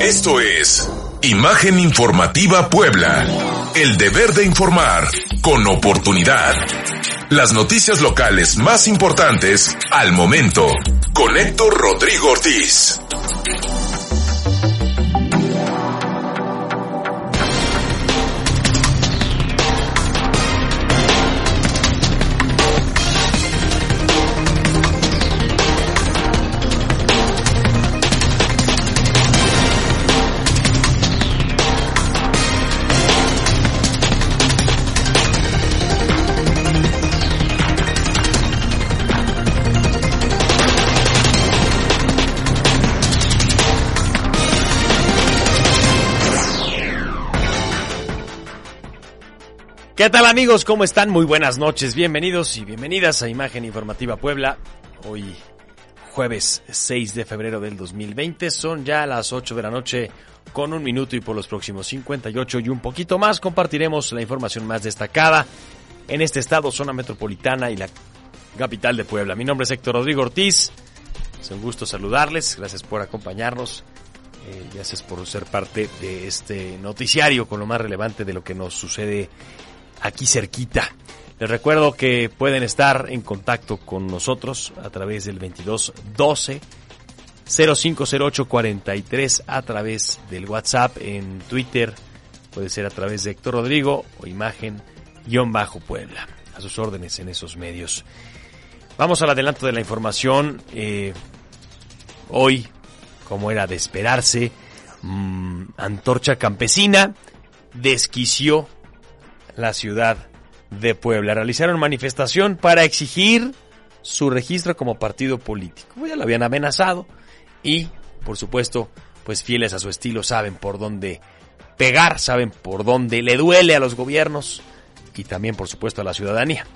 Esto es Imagen Informativa Puebla. El deber de informar con oportunidad. Las noticias locales más importantes al momento. Con Héctor Rodrigo Ortiz. ¿Qué tal amigos? ¿Cómo están? Muy buenas noches, bienvenidos y bienvenidas a Imagen Informativa Puebla. Hoy jueves 6 de febrero del 2020, son ya las 8 de la noche con un minuto y por los próximos 58 y un poquito más compartiremos la información más destacada en este estado, zona metropolitana y la capital de Puebla. Mi nombre es Héctor Rodrigo Ortiz, es un gusto saludarles, gracias por acompañarnos. Eh, gracias por ser parte de este noticiario con lo más relevante de lo que nos sucede aquí cerquita. Les recuerdo que pueden estar en contacto con nosotros a través del 2212 050843 a través del WhatsApp en Twitter, puede ser a través de Héctor Rodrigo o imagen guion bajo Puebla. A sus órdenes en esos medios. Vamos al adelanto de la información. Eh, hoy, como era de esperarse, mmm, Antorcha Campesina desquició la ciudad de Puebla. Realizaron manifestación para exigir su registro como partido político. Ya lo habían amenazado y, por supuesto, pues fieles a su estilo saben por dónde pegar, saben por dónde le duele a los gobiernos y también, por supuesto, a la ciudadanía.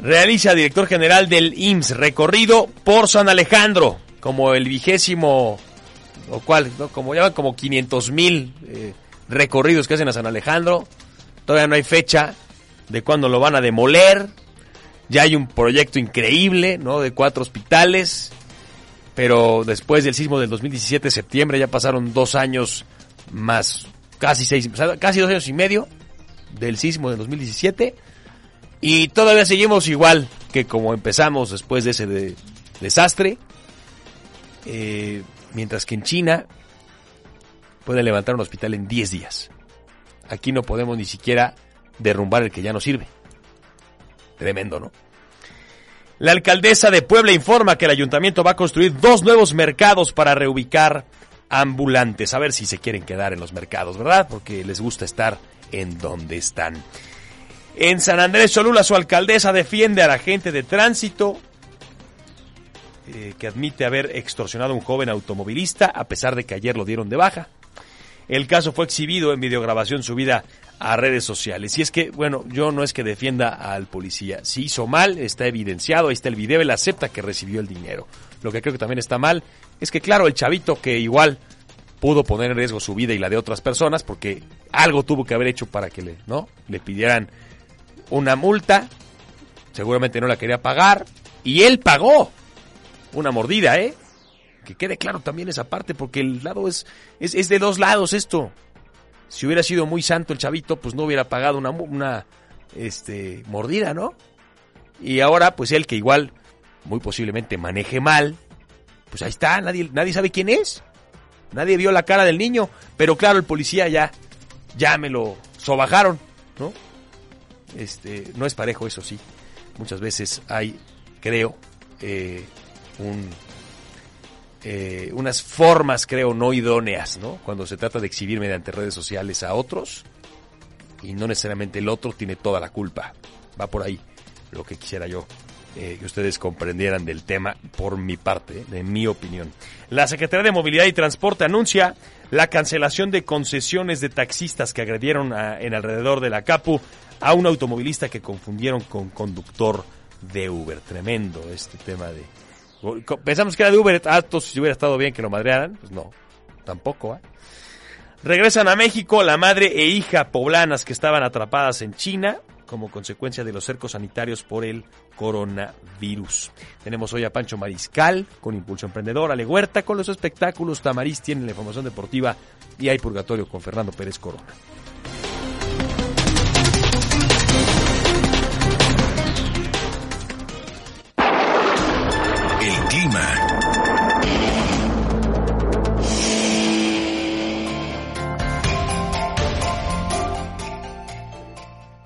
Realiza director general del IMSS recorrido por San Alejandro, como el vigésimo, o cual, ¿no? como llaman como 500 mil eh, recorridos que hacen a San Alejandro. Todavía no hay fecha de cuándo lo van a demoler. Ya hay un proyecto increíble, ¿no? De cuatro hospitales. Pero después del sismo del 2017, septiembre, ya pasaron dos años más, casi seis, casi dos años y medio del sismo del 2017. Y todavía seguimos igual que como empezamos después de ese de, desastre. Eh, mientras que en China pueden levantar un hospital en 10 días. Aquí no podemos ni siquiera derrumbar el que ya no sirve. Tremendo, ¿no? La alcaldesa de Puebla informa que el ayuntamiento va a construir dos nuevos mercados para reubicar ambulantes. A ver si se quieren quedar en los mercados, ¿verdad? Porque les gusta estar en donde están. En San Andrés Cholula, su alcaldesa defiende a la gente de tránsito eh, que admite haber extorsionado a un joven automovilista a pesar de que ayer lo dieron de baja. El caso fue exhibido en videograbación subida a redes sociales. Y es que, bueno, yo no es que defienda al policía. Si hizo mal, está evidenciado, ahí está el video, él acepta que recibió el dinero. Lo que creo que también está mal es que, claro, el chavito que igual pudo poner en riesgo su vida y la de otras personas, porque algo tuvo que haber hecho para que le, ¿no? le pidieran una multa, seguramente no la quería pagar, y él pagó una mordida, ¿eh? Que quede claro también esa parte, porque el lado es, es, es de dos lados esto. Si hubiera sido muy santo el chavito, pues no hubiera pagado una, una este, mordida, ¿no? Y ahora, pues él que igual, muy posiblemente maneje mal, pues ahí está, nadie, nadie sabe quién es. Nadie vio la cara del niño, pero claro, el policía ya, ya me lo sobajaron, ¿no? Este, no es parejo, eso sí. Muchas veces hay, creo, eh, un, eh, unas formas, creo, no idóneas, ¿no? Cuando se trata de exhibir mediante redes sociales a otros y no necesariamente el otro tiene toda la culpa. Va por ahí lo que quisiera yo eh, que ustedes comprendieran del tema por mi parte, de mi opinión. La Secretaría de Movilidad y Transporte anuncia la cancelación de concesiones de taxistas que agredieron en alrededor de la CAPU a un automovilista que confundieron con conductor de Uber. Tremendo este tema de... Pensamos que era de Uber, alto, si hubiera estado bien que lo madrearan, pues no, tampoco. ¿eh? Regresan a México la madre e hija poblanas que estaban atrapadas en China como consecuencia de los cercos sanitarios por el coronavirus. Tenemos hoy a Pancho Mariscal con Impulso Emprendedor, Ale Huerta con los espectáculos, Tamariz tiene la información deportiva y hay Purgatorio con Fernando Pérez Corona.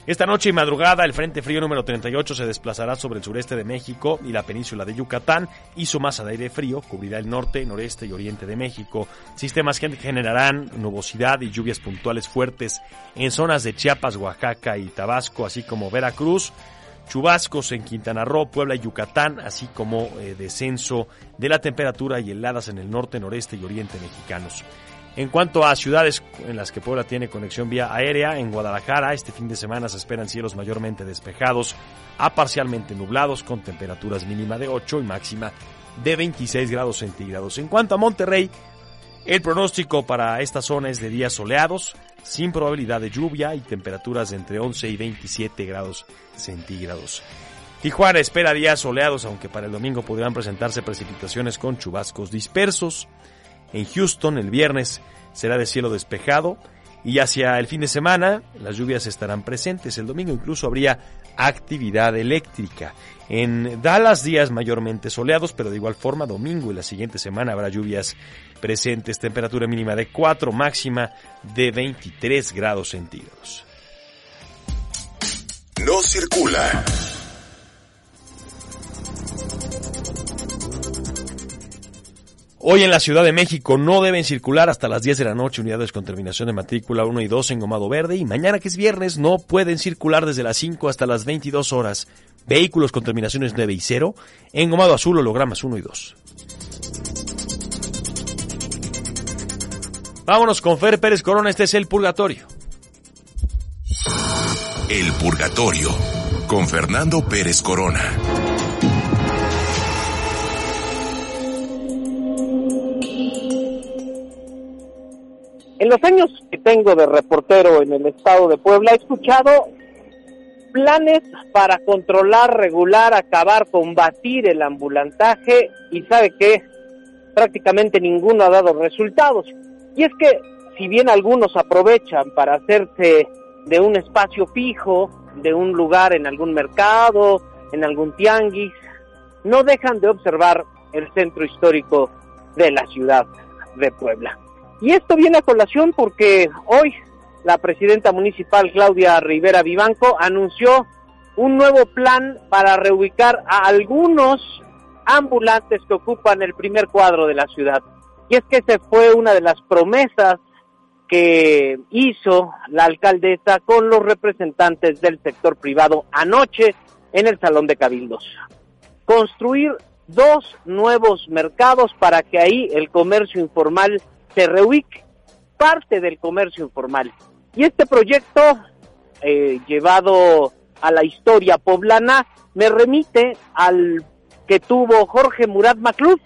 Esta noche y madrugada el Frente Frío número 38 se desplazará sobre el sureste de México y la península de Yucatán y su masa de aire frío cubrirá el norte, noreste y oriente de México. Sistemas que generarán nubosidad y lluvias puntuales fuertes en zonas de Chiapas, Oaxaca y Tabasco, así como Veracruz. Chubascos en Quintana Roo, Puebla y Yucatán, así como eh, descenso de la temperatura y heladas en el norte, noreste y oriente mexicanos. En cuanto a ciudades en las que Puebla tiene conexión vía aérea, en Guadalajara este fin de semana se esperan cielos mayormente despejados a parcialmente nublados con temperaturas mínima de 8 y máxima de 26 grados centígrados. En cuanto a Monterrey, el pronóstico para esta zona es de días soleados, sin probabilidad de lluvia y temperaturas entre 11 y 27 grados centígrados. Tijuana espera días soleados, aunque para el domingo podrían presentarse precipitaciones con chubascos dispersos. En Houston el viernes será de cielo despejado y hacia el fin de semana las lluvias estarán presentes. El domingo incluso habría actividad eléctrica. En Dallas días mayormente soleados, pero de igual forma domingo y la siguiente semana habrá lluvias presentes. Temperatura mínima de 4, máxima de 23 grados centígrados. No circula. Hoy en la Ciudad de México no deben circular hasta las 10 de la noche unidades con terminación de matrícula 1 y 2 en Gomado Verde y mañana que es viernes no pueden circular desde las 5 hasta las 22 horas vehículos con terminaciones 9 y 0 en Gomado Azul hologramas 1 y 2. Vámonos con Fer Pérez Corona, este es El Purgatorio. El Purgatorio con Fernando Pérez Corona. En los años que tengo de reportero en el estado de Puebla, he escuchado planes para controlar, regular, acabar, combatir el ambulantaje y sabe que prácticamente ninguno ha dado resultados. Y es que si bien algunos aprovechan para hacerse de un espacio fijo, de un lugar en algún mercado, en algún tianguis, no dejan de observar el centro histórico de la ciudad de Puebla. Y esto viene a colación porque hoy la presidenta municipal Claudia Rivera Vivanco anunció un nuevo plan para reubicar a algunos ambulantes que ocupan el primer cuadro de la ciudad. Y es que esa fue una de las promesas que hizo la alcaldesa con los representantes del sector privado anoche en el Salón de Cabildos. Construir dos nuevos mercados para que ahí el comercio informal se parte del comercio informal. Y este proyecto, eh, llevado a la historia poblana, me remite al que tuvo Jorge Murat Macluf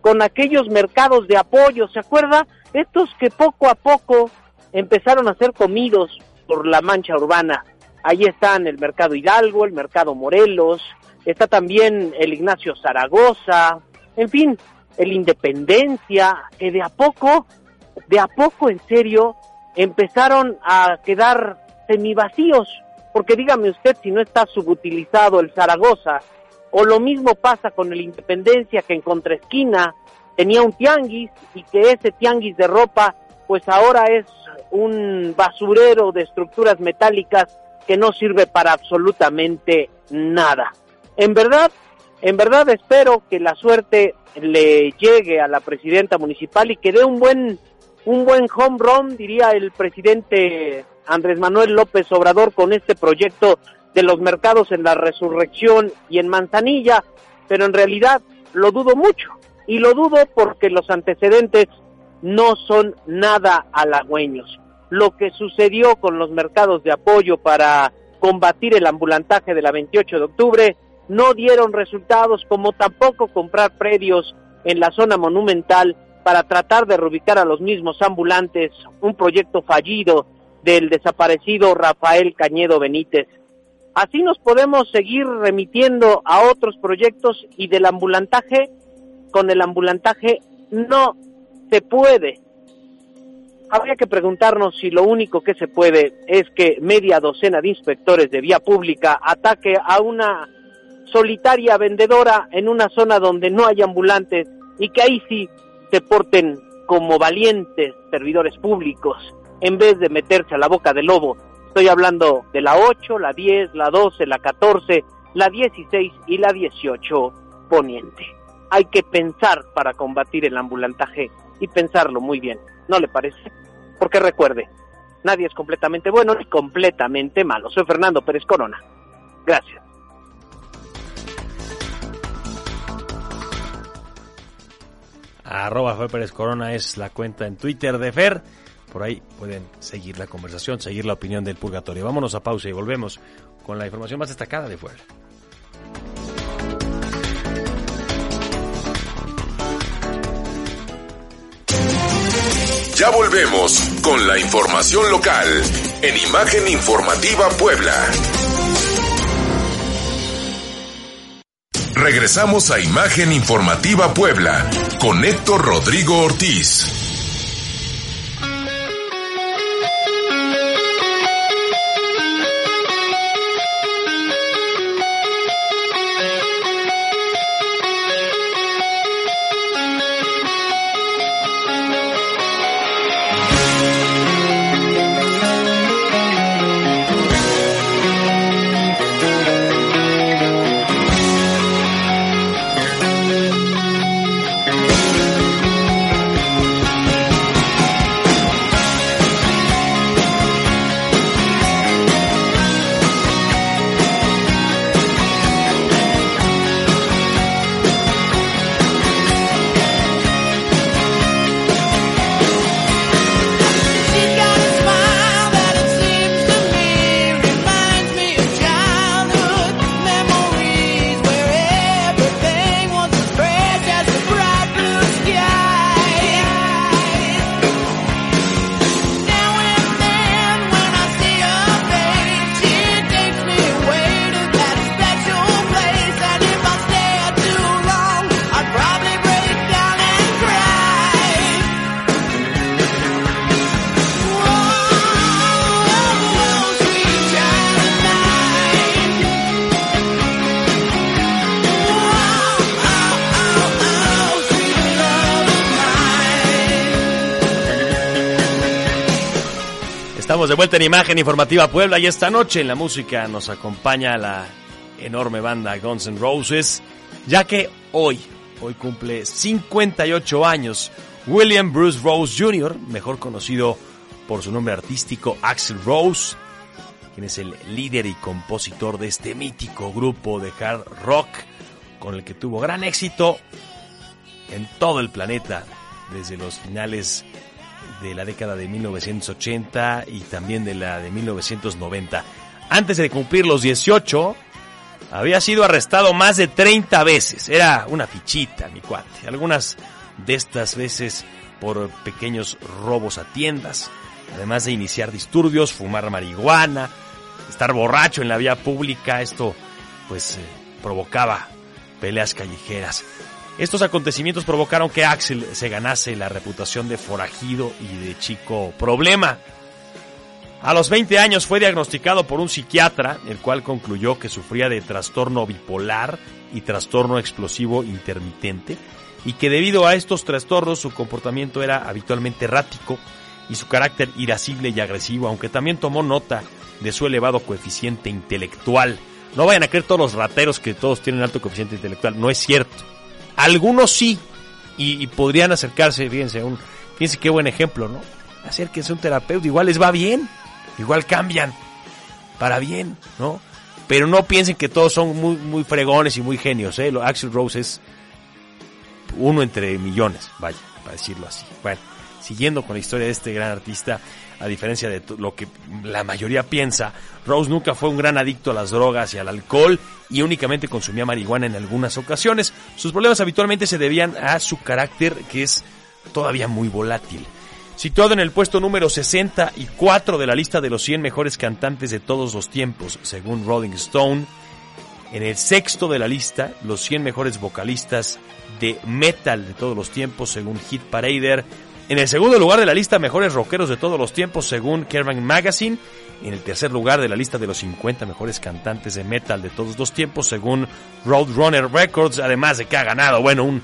con aquellos mercados de apoyo, ¿se acuerda? Estos que poco a poco empezaron a ser comidos por la mancha urbana. Ahí están el Mercado Hidalgo, el Mercado Morelos, está también el Ignacio Zaragoza, en fin, el Independencia, que de a poco, de a poco en serio, empezaron a quedar semivacíos, porque dígame usted si no está subutilizado el Zaragoza, o lo mismo pasa con el Independencia que en contraesquina tenía un tianguis y que ese tianguis de ropa pues ahora es un basurero de estructuras metálicas que no sirve para absolutamente nada. En verdad, en verdad espero que la suerte le llegue a la presidenta municipal y que dé un buen un buen home run, diría el presidente Andrés Manuel López Obrador con este proyecto de los mercados en la Resurrección y en Manzanilla, pero en realidad lo dudo mucho. Y lo dudo porque los antecedentes no son nada halagüeños. Lo que sucedió con los mercados de apoyo para combatir el ambulantaje de la 28 de octubre no dieron resultados como tampoco comprar predios en la zona monumental para tratar de reubicar a los mismos ambulantes, un proyecto fallido del desaparecido Rafael Cañedo Benítez. Así nos podemos seguir remitiendo a otros proyectos y del ambulantaje, con el ambulantaje no se puede. Habría que preguntarnos si lo único que se puede es que media docena de inspectores de vía pública ataque a una solitaria vendedora en una zona donde no hay ambulantes y que ahí sí se porten como valientes servidores públicos en vez de meterse a la boca del lobo. Estoy hablando de la 8, la 10, la 12, la 14, la 16 y la 18 poniente. Hay que pensar para combatir el ambulantaje y pensarlo muy bien, ¿no le parece? Porque recuerde, nadie es completamente bueno ni completamente malo. Soy Fernando Pérez Corona. Gracias. Arroba Fer Pérez Corona es la cuenta en Twitter de Fer. Por ahí pueden seguir la conversación, seguir la opinión del purgatorio. Vámonos a pausa y volvemos con la información más destacada de Fuera. Ya volvemos con la información local en Imagen Informativa Puebla. Regresamos a Imagen Informativa Puebla con Héctor Rodrigo Ortiz. De vuelta en Imagen Informativa Puebla y esta noche en la música nos acompaña la enorme banda Guns N' Roses, ya que hoy, hoy cumple 58 años William Bruce Rose Jr., mejor conocido por su nombre artístico Axel Rose, quien es el líder y compositor de este mítico grupo de hard rock con el que tuvo gran éxito en todo el planeta desde los finales de la década de 1980 y también de la de 1990. Antes de cumplir los 18, había sido arrestado más de 30 veces. Era una fichita, mi cuate. Algunas de estas veces por pequeños robos a tiendas, además de iniciar disturbios, fumar marihuana, estar borracho en la vía pública. Esto, pues, eh, provocaba peleas callejeras. Estos acontecimientos provocaron que Axel se ganase la reputación de forajido y de chico problema. A los 20 años fue diagnosticado por un psiquiatra, el cual concluyó que sufría de trastorno bipolar y trastorno explosivo intermitente, y que debido a estos trastornos su comportamiento era habitualmente errático y su carácter irascible y agresivo, aunque también tomó nota de su elevado coeficiente intelectual. No vayan a creer todos los rateros que todos tienen alto coeficiente intelectual, no es cierto. Algunos sí, y, podrían acercarse, fíjense, un, fíjense qué buen ejemplo, ¿no? Acérquense a un terapeuta, igual les va bien, igual cambian para bien, ¿no? pero no piensen que todos son muy, muy fregones y muy genios, ¿eh? Axel Rose es uno entre millones, vaya, para decirlo así. Bueno, siguiendo con la historia de este gran artista, a diferencia de lo que la mayoría piensa, Rose nunca fue un gran adicto a las drogas y al alcohol y únicamente consumía marihuana en algunas ocasiones. Sus problemas habitualmente se debían a su carácter que es todavía muy volátil. Situado en el puesto número 64 de la lista de los 100 mejores cantantes de todos los tiempos, según Rolling Stone, en el sexto de la lista, los 100 mejores vocalistas de metal de todos los tiempos, según Hit Parader, en el segundo lugar de la lista mejores rockeros de todos los tiempos, según Kerrang Magazine, en el tercer lugar de la lista de los 50 mejores cantantes de metal de todos los tiempos, según Roadrunner Records, además de que ha ganado, bueno, un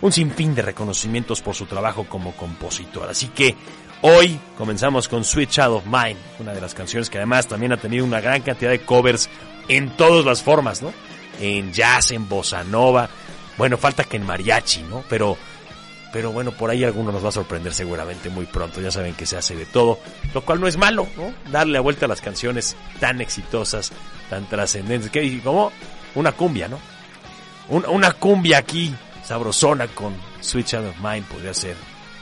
un sinfín de reconocimientos por su trabajo como compositor. Así que hoy comenzamos con Sweet Child of Mine, una de las canciones que además también ha tenido una gran cantidad de covers en todas las formas, ¿no? En jazz, en bossa nova, bueno, falta que en mariachi, ¿no? Pero pero bueno, por ahí alguno nos va a sorprender seguramente muy pronto. Ya saben que se hace de todo, lo cual no es malo, ¿no? Darle la vuelta a las canciones tan exitosas, tan trascendentes, que como una cumbia, ¿no? una cumbia aquí sabrosona con Switch Out of Mind podría ser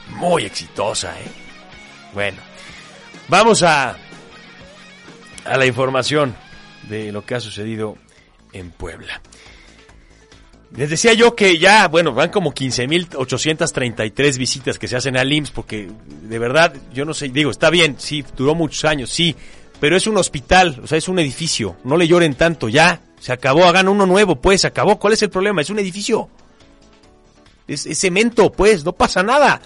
muy exitosa, ¿eh? Bueno, vamos a, a la información de lo que ha sucedido en Puebla. Les decía yo que ya, bueno, van como 15.833 visitas que se hacen al IMSS, porque de verdad, yo no sé, digo, está bien, sí, duró muchos años, sí, pero es un hospital, o sea, es un edificio, no le lloren tanto, ya, se acabó, hagan uno nuevo, pues, se acabó, ¿cuál es el problema? Es un edificio es, cemento, pues, no pasa nada.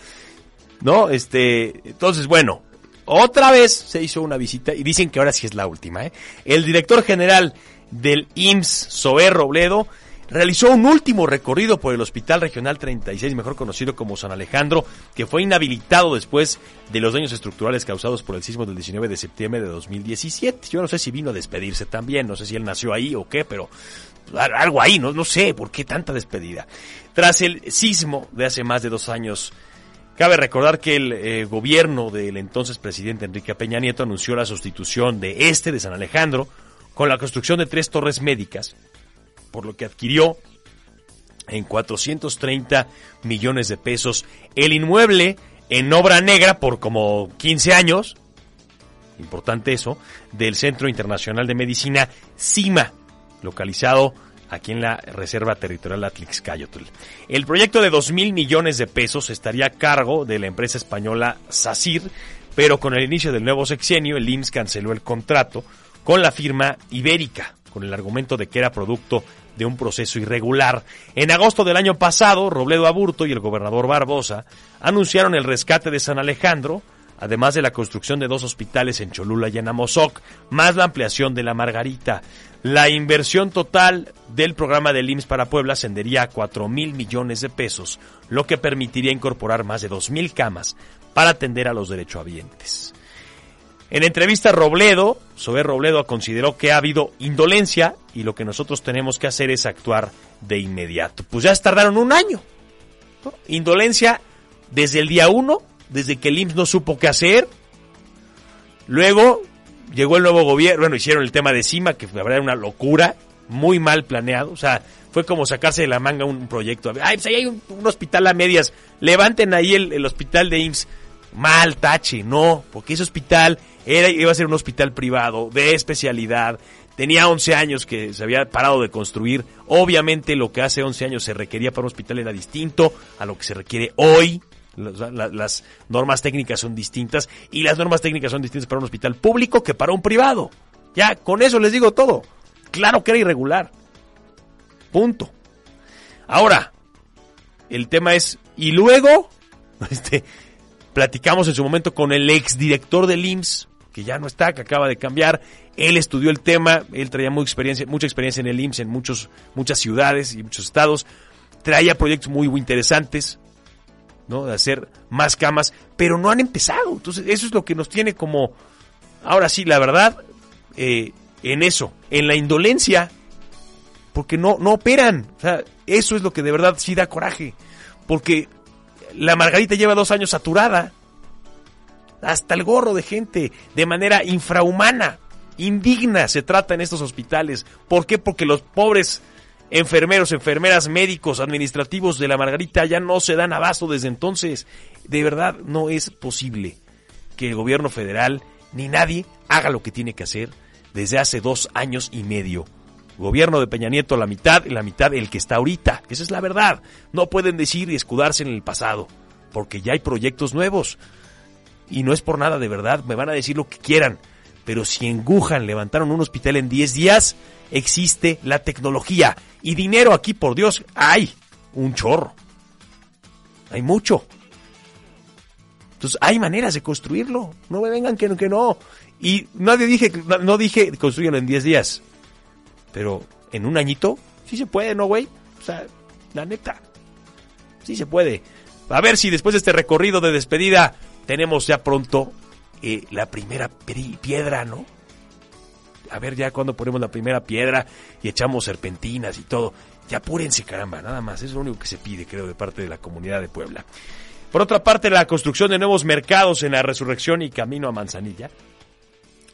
¿No? Este, entonces, bueno, otra vez se hizo una visita y dicen que ahora sí es la última. ¿eh? El director general del IMSS, Zoé Robledo, realizó un último recorrido por el Hospital Regional 36, mejor conocido como San Alejandro, que fue inhabilitado después de los daños estructurales causados por el sismo del 19 de septiembre de 2017. Yo no sé si vino a despedirse también, no sé si él nació ahí o qué, pero algo ahí, no, no sé por qué tanta despedida. Tras el sismo de hace más de dos años, cabe recordar que el eh, gobierno del entonces presidente Enrique Peña Nieto anunció la sustitución de este, de San Alejandro, con la construcción de tres torres médicas, por lo que adquirió en 430 millones de pesos el inmueble en obra negra por como 15 años, importante eso, del Centro Internacional de Medicina CIMA, localizado aquí en la Reserva Territorial Atlixcayotl. El proyecto de 2 mil millones de pesos estaría a cargo de la empresa española SACIR, pero con el inicio del nuevo sexenio, el IMSS canceló el contrato con la firma Ibérica, con el argumento de que era producto de un proceso irregular. En agosto del año pasado, Robledo Aburto y el gobernador Barbosa anunciaron el rescate de San Alejandro, además de la construcción de dos hospitales en Cholula y en Amozoc, más la ampliación de la Margarita. La inversión total del programa del IMSS para Puebla ascendería a 4 mil millones de pesos, lo que permitiría incorporar más de 2 mil camas para atender a los derechohabientes. En entrevista Robledo, Sober Robledo consideró que ha habido indolencia y lo que nosotros tenemos que hacer es actuar de inmediato. Pues ya tardaron un año. Indolencia desde el día uno, desde que el IMSS no supo qué hacer. Luego llegó el nuevo gobierno, bueno, hicieron el tema de CIMA, que la una locura, muy mal planeado, o sea, fue como sacarse de la manga un proyecto. Ay, pues ahí hay un, hospital a medias, levanten ahí el, hospital de IMSS. Mal, tache, no, porque ese hospital era, iba a ser un hospital privado, de especialidad, tenía 11 años que se había parado de construir, obviamente lo que hace 11 años se requería para un hospital era distinto a lo que se requiere hoy, las, normas técnicas son distintas y las normas técnicas son distintas para un hospital público que para un privado. Ya, con eso les digo todo. Claro que era irregular. Punto. Ahora, el tema es, y luego, este, platicamos en su momento con el exdirector del IMSS, que ya no está, que acaba de cambiar. Él estudió el tema, él traía mucha experiencia, mucha experiencia en el IMSS en muchos, muchas ciudades y muchos estados. Traía proyectos muy, interesantes. ¿no? De hacer más camas, pero no han empezado. Entonces, eso es lo que nos tiene como, ahora sí, la verdad, eh, en eso, en la indolencia, porque no, no operan. O sea, eso es lo que de verdad sí da coraje, porque la Margarita lleva dos años saturada, hasta el gorro de gente, de manera infrahumana. indigna se trata en estos hospitales. ¿Por qué? Porque los pobres enfermeros, enfermeras, médicos, administrativos de la Margarita ya no se dan abasto desde entonces. De verdad no es posible que el gobierno federal ni nadie haga lo que tiene que hacer desde hace dos años y medio. Gobierno de Peña Nieto la mitad y la mitad el que está ahorita. Esa es la verdad. No pueden decir y escudarse en el pasado, porque ya hay proyectos nuevos. Y no es por nada de verdad, me van a decir lo que quieran. Pero si en levantaron un hospital en 10 días, existe la tecnología. Y dinero aquí, por Dios, hay un chorro. Hay mucho. Entonces hay maneras de construirlo. No me vengan que, que no. Y nadie dije, no dije construyanlo en 10 días. Pero en un añito, sí se puede, ¿no, güey? O sea, la neta. Sí se puede. A ver si después de este recorrido de despedida tenemos ya pronto eh, la primera piedra, ¿no? A ver ya cuando ponemos la primera piedra y echamos serpentinas y todo. Ya apúrense, caramba, nada más. Es lo único que se pide, creo, de parte de la comunidad de Puebla. Por otra parte, la construcción de nuevos mercados en la resurrección y camino a Manzanilla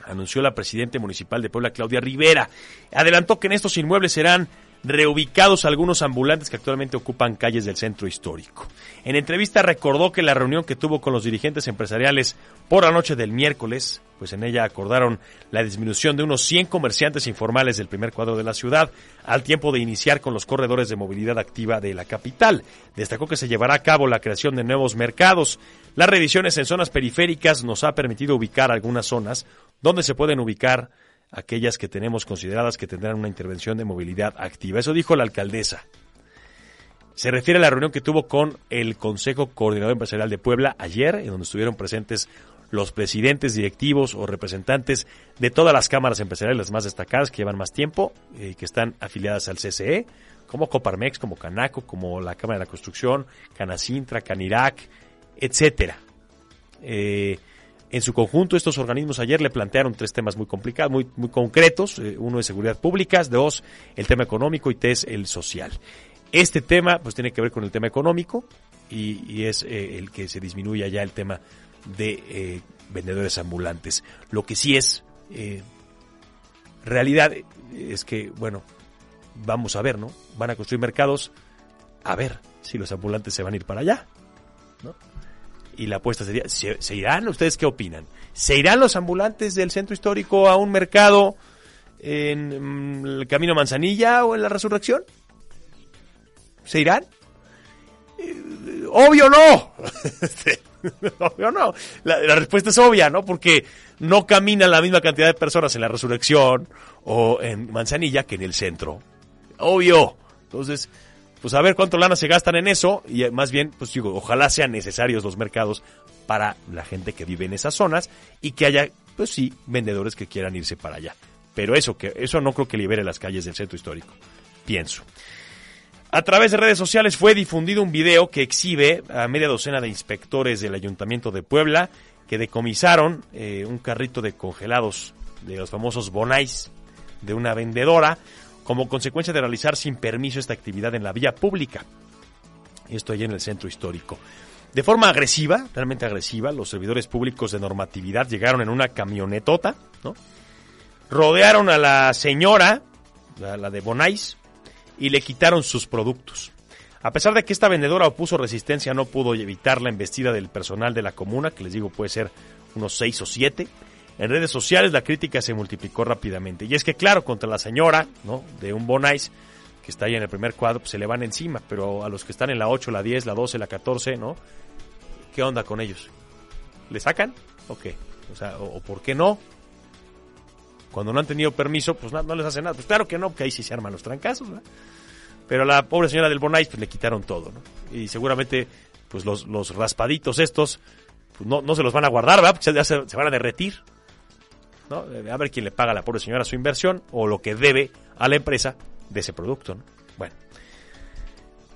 anunció la presidenta municipal de Puebla, Claudia Rivera. Adelantó que en estos inmuebles serán reubicados algunos ambulantes que actualmente ocupan calles del centro histórico. En entrevista recordó que la reunión que tuvo con los dirigentes empresariales por la noche del miércoles, pues en ella acordaron la disminución de unos 100 comerciantes informales del primer cuadro de la ciudad, al tiempo de iniciar con los corredores de movilidad activa de la capital. Destacó que se llevará a cabo la creación de nuevos mercados. Las revisiones en zonas periféricas nos ha permitido ubicar algunas zonas donde se pueden ubicar aquellas que tenemos consideradas que tendrán una intervención de movilidad activa. Eso dijo la alcaldesa. Se refiere a la reunión que tuvo con el Consejo Coordinador Empresarial de Puebla ayer, en donde estuvieron presentes los presidentes, directivos o representantes de todas las cámaras empresariales las más destacadas que llevan más tiempo, y eh, que están afiliadas al CCE, como Coparmex, como Canaco, como la Cámara de la Construcción, Canacintra, Canirac, etcétera. Eh, en su conjunto, estos organismos ayer le plantearon tres temas muy complicados, muy, muy concretos. Eh, uno es seguridad pública, dos, el tema económico y tres, el social. Este tema, pues tiene que ver con el tema económico y, es eh, el que se disminuya ya el tema de eh, vendedores ambulantes. Lo que sí es realidad es que, bueno, vamos a ver, ¿no? Van a construir mercados, a ver si los ambulantes se van a ir para allá, ¿no? Y la apuesta sería, ¿se, irán? ¿Ustedes qué opinan? ¿Se irán los ambulantes del centro histórico a un mercado en mm, el Camino Manzanilla o en la Resurrección? ¿Se irán? Eh, obvio no. obvio no. La, respuesta es obvia, ¿no? Porque no camina la misma cantidad de personas en la Resurrección o en Manzanilla que en el centro. Obvio. Entonces, pues a ver cuánto lana se gastan en eso y eh, más bien, pues digo, ojalá sean necesarios los mercados para la gente que vive en esas zonas y que haya, pues sí, vendedores que quieran irse para allá. Pero eso, que, eso no creo que libere las calles del centro histórico, pienso. A través de redes sociales fue difundido un video que exhibe a media docena de inspectores del Ayuntamiento de Puebla que decomisaron eh, un carrito de congelados de los famosos bonais de una vendedora como consecuencia de realizar sin permiso esta actividad en la vía pública. Esto allí en el centro histórico. De forma agresiva, realmente agresiva, los servidores públicos de normatividad llegaron en una camionetota, ¿no? Rodearon a la señora, la, de Bonais, y le quitaron sus productos. A pesar de que esta vendedora opuso resistencia, no pudo evitar la embestida del personal de la comuna, que les digo puede ser unos seis o siete, en redes sociales la crítica se multiplicó rápidamente. Y es que, claro, contra la señora, ¿no? De un Bonais, que está ahí en el primer cuadro, pues se le van encima. Pero a los que están en la 8, la 10, la 12, la 14, ¿no? ¿Qué onda con ellos? ¿Le sacan? ¿O qué? O sea, o, por qué no? Cuando no han tenido permiso, pues no, les hacen nada. Pues claro que no, porque ahí sí se arman los trancazos, ¿no? Pero a la pobre señora del Bonais, pues le quitaron todo, ¿no? Y seguramente, pues los, los raspaditos estos, pues no, no se los van a guardar, ¿verdad? Porque ya se van a derretir. ¿No? A ver quién le paga a la pobre señora su inversión o lo que debe a la empresa de ese producto, Bueno.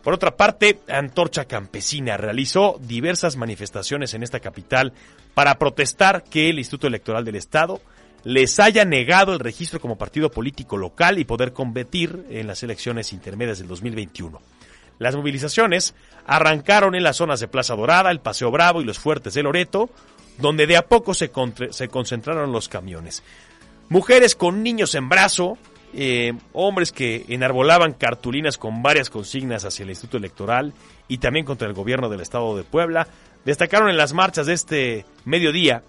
Por otra parte, Antorcha Campesina realizó diversas manifestaciones en esta capital para protestar que el Instituto Electoral del Estado les haya negado el registro como partido político local y poder competir en las elecciones intermedias del 2021. Las movilizaciones arrancaron en las zonas de Plaza Dorada, el Paseo Bravo y los Fuertes de Loreto, donde de a poco se, se concentraron los camiones. Mujeres con niños en brazo, eh, hombres que enarbolaban cartulinas con varias consignas hacia el Instituto Electoral y también contra el gobierno del Estado de Puebla, destacaron en las marchas de este mediodía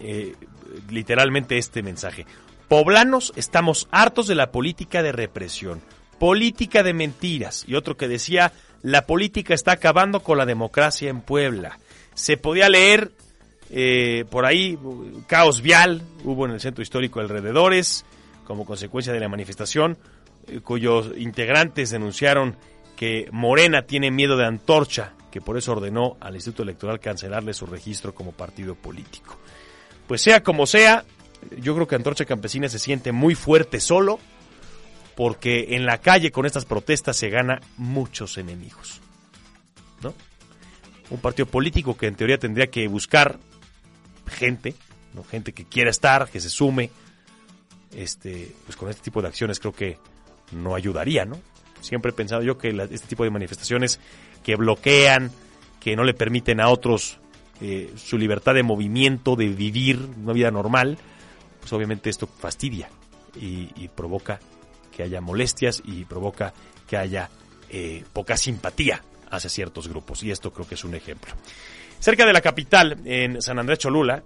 eh, literalmente este mensaje. Poblanos estamos hartos de la política de represión, política de mentiras y otro que decía, la política está acabando con la democracia en Puebla. Se podía leer eh, por ahí caos vial, hubo en el centro histórico alrededores, como consecuencia de la manifestación, eh, cuyos integrantes denunciaron que Morena tiene miedo de antorcha, que por eso ordenó al Instituto Electoral cancelarle su registro como partido político. Pues sea como sea, yo creo que Antorcha Campesina se siente muy fuerte solo, porque en la calle con estas protestas se gana muchos enemigos. ¿No? Un partido político que en teoría tendría que buscar gente, ¿no? gente que quiera estar, que se sume, este, pues con este tipo de acciones creo que no ayudaría, ¿no? Siempre he pensado yo que este tipo de manifestaciones que bloquean, que no le permiten a otros eh, su libertad de movimiento, de vivir una vida normal, pues obviamente esto fastidia y, provoca que haya molestias y provoca que haya eh, poca simpatía hacia ciertos grupos. Y esto creo que es un ejemplo. Cerca de la capital, en San Andrés Cholula,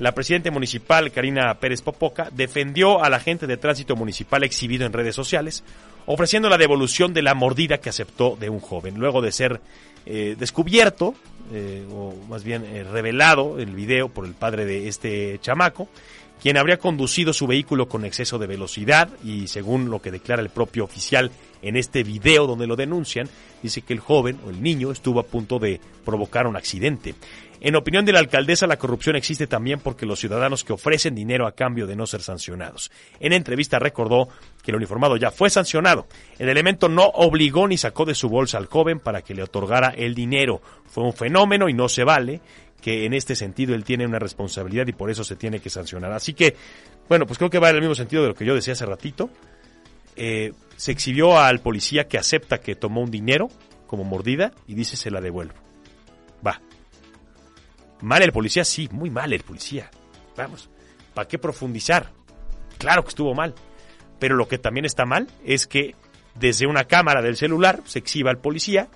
la presidenta municipal, Karina Pérez Popoca, defendió a la gente de tránsito municipal exhibido en redes sociales, ofreciendo la devolución de la mordida que aceptó de un joven, luego de ser eh, descubierto, eh, o más bien eh, revelado el video por el padre de este chamaco, quien habría conducido su vehículo con exceso de velocidad y según lo que declara el propio oficial en este video donde lo denuncian, dice que el joven o el niño estuvo a punto de provocar un accidente. En opinión de la alcaldesa, la corrupción existe también porque los ciudadanos que ofrecen dinero a cambio de no ser sancionados. En entrevista recordó que el uniformado ya fue sancionado. El elemento no obligó ni sacó de su bolsa al joven para que le otorgara el dinero. Fue un fenómeno y no se vale que en este sentido él tiene una responsabilidad y por eso se tiene que sancionar. Así que, bueno, pues creo que va en el mismo sentido de lo que yo decía hace ratito. Eh, se exhibió al policía que acepta que tomó un dinero como mordida y dice se la devuelvo. Va, Mal el policía, sí, muy mal el policía. Vamos, ¿para qué profundizar? Claro que estuvo mal. Pero lo que también está mal es que desde una cámara del celular se exhiba al policía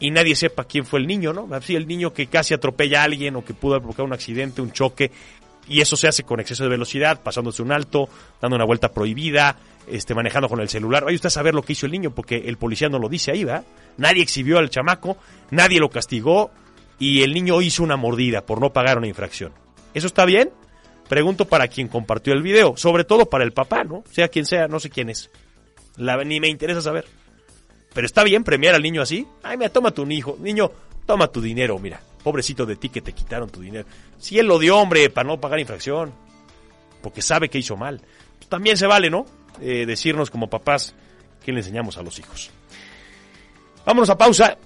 y nadie sepa quién fue el niño, ¿no? Así el niño que casi atropella a alguien o que pudo provocar un accidente, un choque, y eso se hace con exceso de velocidad, pasándose un alto, dando una vuelta prohibida, este, manejando con el celular. Vaya usted a saber lo que hizo el niño, porque el policía no lo dice ahí, ¿verdad? Nadie exhibió al chamaco, nadie lo castigó, y el niño hizo una mordida por no pagar una infracción. ¿Eso está bien? Pregunto para quien compartió el video, sobre todo para el papá, ¿no? Sea quien sea, no sé quién es. La, ni me interesa saber. Pero está bien premiar al niño así. Ay, mira, toma tu hijo. Niño, toma tu dinero, mira. Pobrecito de ti que te quitaron tu dinero. Si él lo dio, hombre, para no pagar infracción. Porque sabe que hizo mal. Pues también se vale, ¿no? Eh, decirnos como papás qué le enseñamos a los hijos. Vámonos a pausa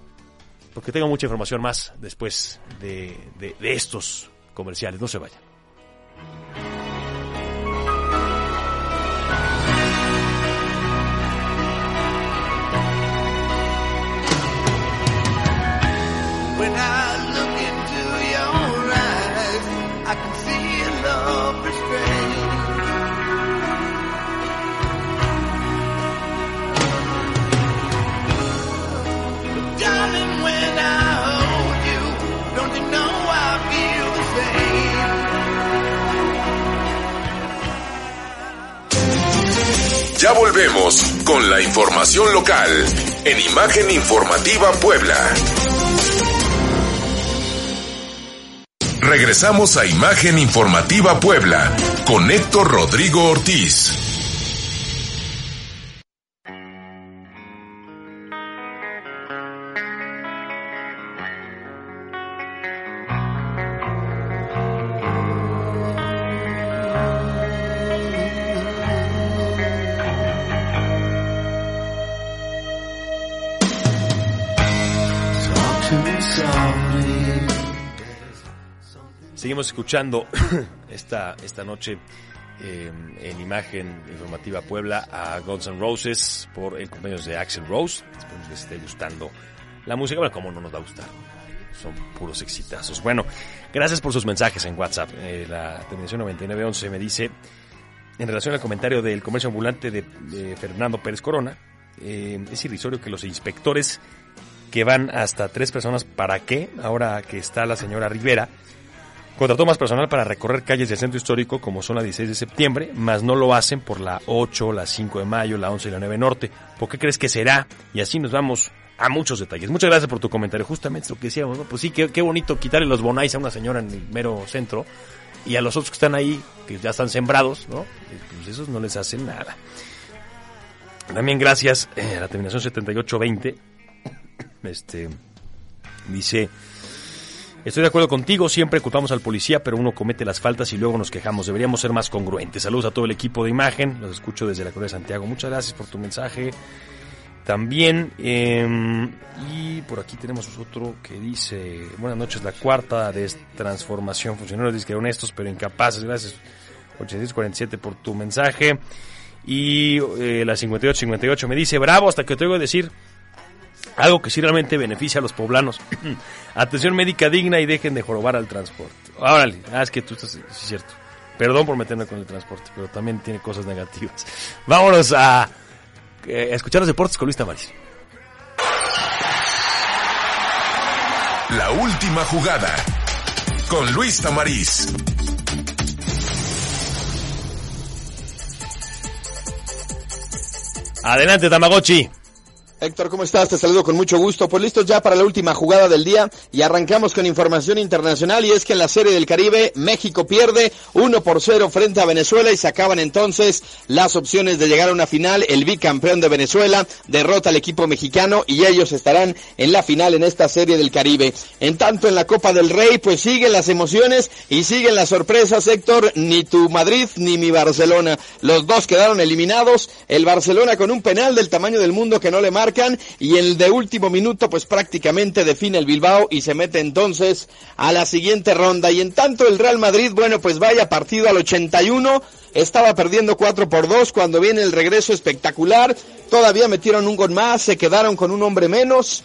porque tengo mucha información más después de, de, estos comerciales. No se vayan. Ya volvemos con la información local en Imagen Informativa Puebla. Regresamos a Imagen Informativa Puebla con Héctor Rodrigo Ortiz. Escuchando esta, esta noche eh, en imagen informativa Puebla a Guns N' Roses por el cumpleaños de Axel Rose. Espero que les esté gustando la música. Bueno, ¿cómo no nos va a gustar? son puros exitazos. Bueno, gracias por sus mensajes en WhatsApp. Eh, la terminación 9911 me dice, en relación al comentario del comercio ambulante de, de Fernando Pérez Corona, eh, es irrisorio que los inspectores que van hasta tres personas, ¿para qué? Ahora que está la señora Rivera, contrató más personal para recorrer calles del centro histórico como son la 16 de septiembre, más no lo hacen por la 8, la 5 de mayo, la 11 y la 9 norte. ¿Por qué crees que será? Y así nos vamos a muchos detalles. Muchas gracias por tu comentario. Justamente lo que decíamos, ¿no? Pues sí, qué, qué bonito quitarle los bonais a una señora en el mero centro y a los otros que están ahí, que ya están sembrados, ¿no? Pues esos no les hacen nada. También gracias eh, a la terminación 7820. Este dice, estoy de acuerdo contigo, siempre culpamos al policía, pero uno comete las faltas y luego nos quejamos. Deberíamos ser más congruentes. Saludos a todo el equipo de imagen. Los escucho desde la Correa de Santiago. Muchas gracias por tu mensaje. También, eh, y por aquí tenemos otro que dice, buenas noches, la cuarta de transformación. Funcionarios dice que honestos pero incapaces. Gracias, 8647 por tu mensaje. Y eh, la 5858 me dice, bravo, hasta que te oigo decir algo que sí realmente beneficia a los poblanos. Atención médica digna y dejen de jorobar al transporte. Órale, ah, es que tú estás, sí es cierto. Perdón por meterme con el transporte, pero también tiene cosas negativas. Vámonos a, eh, a escuchar los deportes con Luis Tamaris. La última jugada con Luis Tamariz. Adelante, Tamagotchi. Héctor, ¿cómo estás? Te saludo con mucho gusto. Pues listos ya para la última jugada del día y arrancamos con información internacional y es que en la Serie del Caribe México pierde 1 por 0 frente a Venezuela y se acaban entonces las opciones de llegar a una final. El bicampeón de Venezuela derrota al equipo mexicano y ellos estarán en la final en esta Serie del Caribe. En tanto en la Copa del Rey pues siguen las emociones y siguen las sorpresas, Héctor. Ni tu Madrid ni mi Barcelona. Los dos quedaron eliminados. El Barcelona con un penal del tamaño del mundo que no le marca y el de último minuto pues prácticamente define el Bilbao y se mete entonces a la siguiente ronda. Y en tanto el Real Madrid, bueno pues vaya partido al 81, estaba perdiendo 4 por 2 cuando viene el regreso espectacular, todavía metieron un gol más, se quedaron con un hombre menos.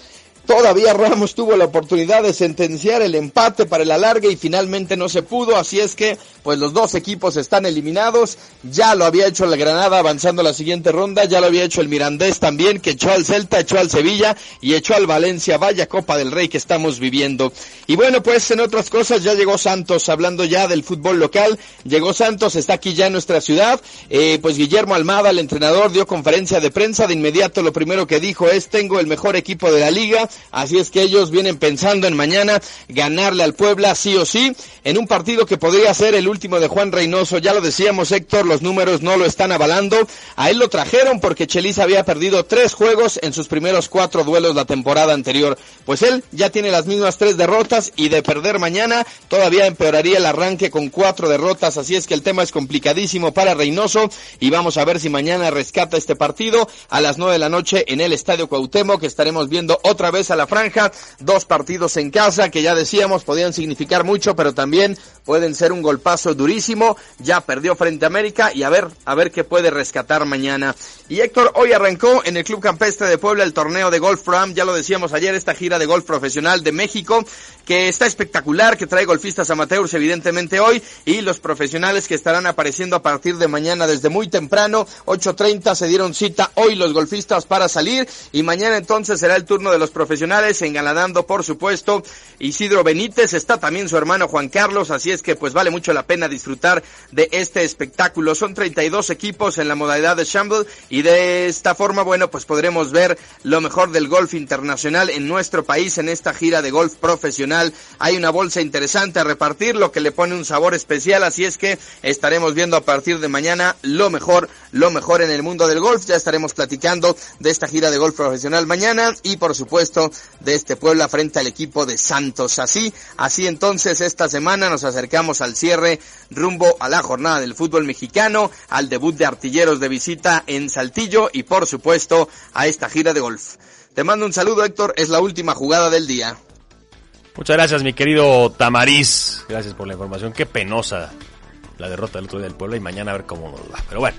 Todavía Ramos tuvo la oportunidad de sentenciar el empate para el alargue y finalmente no se pudo, así es que pues los dos equipos están eliminados. Ya lo había hecho el Granada avanzando a la siguiente ronda, ya lo había hecho el Mirandés también, que echó al Celta, echó al Sevilla y echó al Valencia. Vaya Copa del Rey que estamos viviendo. Y bueno, pues en otras cosas ya llegó Santos, hablando ya del fútbol local. Llegó Santos, está aquí ya en nuestra ciudad. Eh, pues Guillermo Almada, el entrenador, dio conferencia de prensa. De inmediato lo primero que dijo es, tengo el mejor equipo de la liga. Así es que ellos vienen pensando en mañana ganarle al Puebla sí o sí, en un partido que podría ser el último de Juan Reynoso. Ya lo decíamos, Héctor, los números no lo están avalando. A él lo trajeron porque Chelis había perdido tres juegos en sus primeros cuatro duelos la temporada anterior. Pues él ya tiene las mismas tres derrotas y de perder mañana todavía empeoraría el arranque con cuatro derrotas. Así es que el tema es complicadísimo para Reynoso y vamos a ver si mañana rescata este partido a las nueve de la noche en el Estadio Cuauhtémoc que estaremos viendo otra vez a la franja dos partidos en casa que ya decíamos podían significar mucho, pero también pueden ser un golpazo durísimo. Ya perdió frente a América y a ver, a ver qué puede rescatar mañana. Y Héctor, hoy arrancó en el Club Campestre de Puebla el torneo de Golf Pro ya lo decíamos ayer, esta gira de golf profesional de México, que está espectacular, que trae golfistas amateurs evidentemente hoy, y los profesionales que estarán apareciendo a partir de mañana desde muy temprano, 8.30 se dieron cita hoy los golfistas para salir, y mañana entonces será el turno de los profesionales, engalanando por supuesto Isidro Benítez, está también su hermano Juan Carlos, así es que pues vale mucho la pena disfrutar de este espectáculo. Son 32 equipos en la modalidad de Shamble y de esta forma, bueno, pues podremos ver lo mejor del golf internacional en nuestro país en esta gira de golf profesional. Hay una bolsa interesante a repartir, lo que le pone un sabor especial, así es que estaremos viendo a partir de mañana lo mejor, lo mejor en el mundo del golf. Ya estaremos platicando de esta gira de golf profesional mañana y por supuesto de este Puebla frente al equipo de San Así, así entonces esta semana nos acercamos al cierre rumbo a la jornada del fútbol mexicano, al debut de artilleros de visita en Saltillo y por supuesto a esta gira de golf. Te mando un saludo Héctor, es la última jugada del día. Muchas gracias mi querido Tamariz, gracias por la información, qué penosa la derrota del otro del pueblo y mañana a ver cómo nos va. Pero bueno,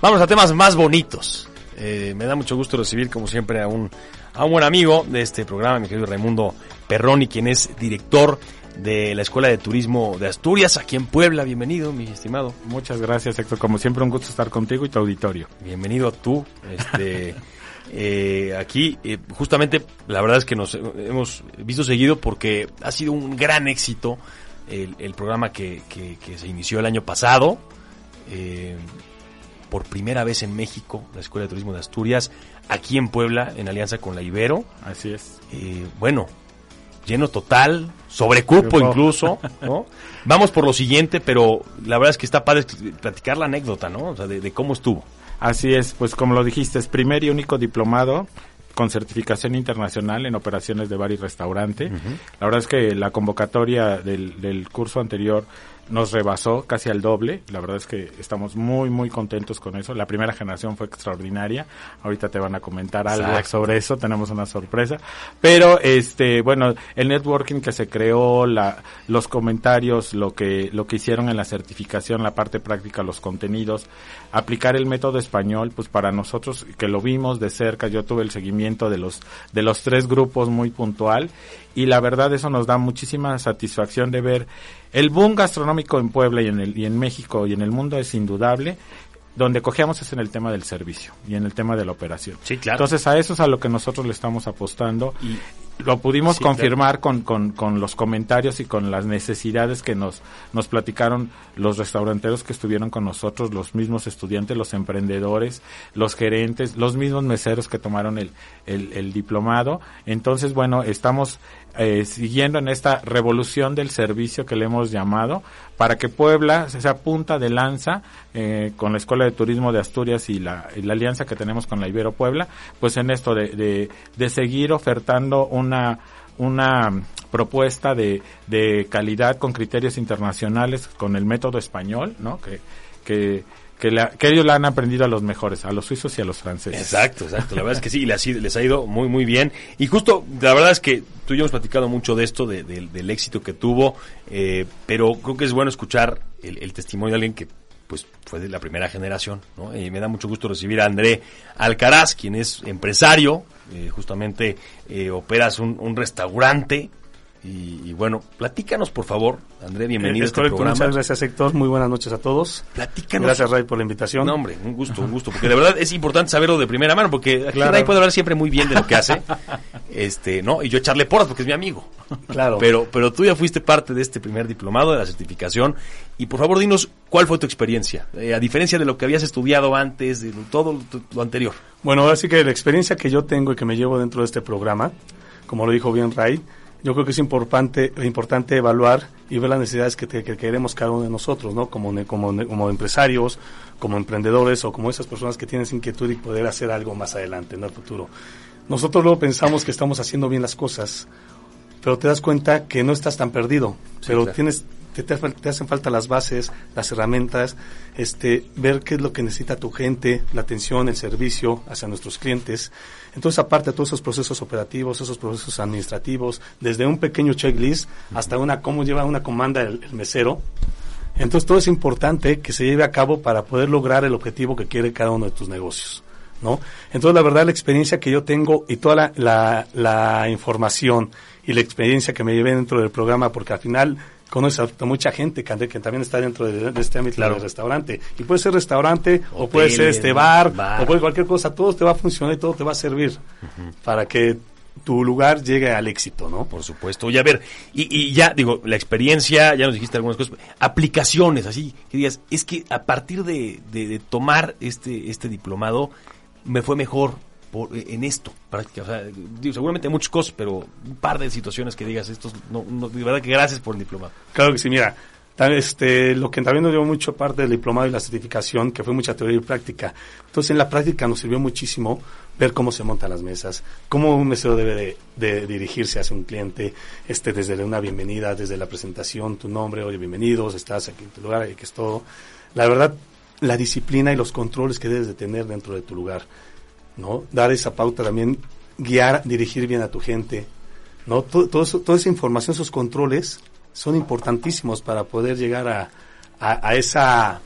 vamos a temas más bonitos. Eh, me da mucho gusto recibir como siempre a un, a un buen amigo de este programa, mi querido Raimundo Perroni, quien es director de la Escuela de Turismo de Asturias, aquí en Puebla. Bienvenido, mi estimado. Muchas gracias, Héctor. Como siempre, un gusto estar contigo y tu auditorio. Bienvenido tú. Este, eh, aquí, eh, justamente, la verdad es que nos hemos visto seguido porque ha sido un gran éxito el, el programa que, que, que, se inició el año pasado. Eh, por primera vez en México, la Escuela de Turismo de Asturias, aquí en Puebla, en alianza con la Ibero. Así es. Eh, bueno, lleno total, sobrecupo incluso, ¿no? Vamos por lo siguiente, pero la verdad es que está padre platicar la anécdota, ¿no? O sea, de, de cómo estuvo. Así es, pues como lo dijiste, es primer y único diplomado con certificación internacional en operaciones de bar y restaurante. Uh -huh. La verdad es que la convocatoria del, del curso anterior nos rebasó casi al doble. La verdad es que estamos muy, muy contentos con eso. La primera generación fue extraordinaria. Ahorita te van a comentar algo sobre eso. Tenemos una sorpresa. Pero, este, bueno, el networking que se creó, la, los comentarios, lo que, lo que hicieron en la certificación, la parte práctica, los contenidos, aplicar el método español, pues para nosotros que lo vimos de cerca, yo tuve el seguimiento de los, de los tres grupos muy puntual y la verdad eso nos da muchísima satisfacción de ver el boom gastronómico en Puebla y en, el, y en México y en el mundo es indudable. Donde cogíamos es en el tema del servicio y en el tema de la operación. Sí, claro. Entonces a eso es a lo que nosotros le estamos apostando. Y lo pudimos sí, confirmar claro. con, con, con, los comentarios y con las necesidades que nos, nos platicaron los restauranteros que estuvieron con nosotros, los mismos estudiantes, los emprendedores, los gerentes, los mismos meseros que tomaron el, el, el diplomado. Entonces, bueno, estamos eh, siguiendo en esta revolución del servicio que le hemos llamado para que Puebla sea punta de lanza eh, con la Escuela de Turismo de Asturias y la, la, alianza que tenemos con la Ibero Puebla, pues en esto de, de, de seguir ofertando una una propuesta de, de calidad con criterios internacionales con el método español, ¿no? Que, que que, la, que, ellos la han aprendido a los mejores, a los suizos y a los franceses. Exacto, exacto. La verdad es que sí, les, les ha ido muy, muy bien. Y justo, la verdad es que tú y yo hemos platicado mucho de esto, de, de, del éxito que tuvo, eh, pero creo que es bueno escuchar el, testimonio de alguien que pues fue de la primera generación, ¿no? Me da mucho gusto recibir a André Alcaraz, quien es empresario, eh, justamente eh, operas un, un restaurante y, y, bueno, platícanos por favor, André, bienvenido eh, es a este correcto, programa. Muchas gracias Héctor, muy buenas noches a todos. Platícanos. Gracias Ray por la invitación. No hombre, un gusto, un gusto, porque de verdad es importante saberlo de primera mano, porque aquí claro. Ray puede hablar siempre muy bien de lo que hace, este, ¿no? Y yo echarle porras porque es mi amigo. Claro. Pero, pero tú ya fuiste parte de este primer diplomado, de la certificación, y por favor dinos cuál fue tu experiencia, eh, a diferencia de lo que habías estudiado antes, de todo lo, lo anterior. Bueno, ahora sí que la experiencia que yo tengo y que me llevo dentro de este programa, como lo dijo bien Ray, yo creo que es importante, importante evaluar y ver las necesidades que, queremos cada uno de nosotros, ¿no? Como, como, como empresarios, como emprendedores o como esas personas que tienen inquietud y poder hacer algo más adelante, en el futuro. Nosotros luego pensamos que estamos haciendo bien las cosas, pero te das cuenta que no estás tan perdido, sí, pero claro. tienes te, te, te, hacen falta las bases, las herramientas, este, ver qué es lo que necesita tu gente, la atención, el servicio hacia nuestros clientes. Entonces, aparte de todos esos procesos operativos, esos procesos administrativos, desde un pequeño checklist hasta una cómo lleva una comanda el, el mesero, entonces todo es importante que se lleve a cabo para poder lograr el objetivo que quiere cada uno de tus negocios. ¿No? Entonces, la verdad, la experiencia que yo tengo y toda la, la, la información y la experiencia que me llevé dentro del programa, porque al final conoces a mucha gente que, que también está dentro de, de este ámbito claro. del restaurante. Y puede ser restaurante, Hotel, o puede ser este bar, bar, o puede cualquier cosa, todo te va a funcionar y todo te va a servir uh -huh. para que tu lugar llegue al éxito, ¿no? Por supuesto. Y a ver, y, y, ya digo, la experiencia, ya nos dijiste algunas cosas, aplicaciones, así, que digas, es que a partir de, de, de tomar este, este diplomado, me fue mejor por, en esto. O sea, digo, seguramente muchas cosas, pero un par de situaciones que digas, estos, no, de verdad que gracias por el diplomado. Claro que sí, mira, este, lo que también nos dio mucho parte del diplomado y la certificación, que fue mucha teoría y práctica. Entonces, en la práctica nos sirvió muchísimo ver cómo se montan las mesas, cómo un mesero debe de, de, dirigirse hacia un cliente, este, desde una bienvenida, desde la presentación, tu nombre, oye, bienvenidos, estás aquí en tu lugar, que es todo. La verdad, la disciplina y los controles que debes de tener dentro de tu lugar, ¿no? Dar esa pauta también, guiar, dirigir bien a tu gente, ¿no? Todo, todo eso, toda esa información, esos controles, son importantísimos para poder llegar a, a, esa,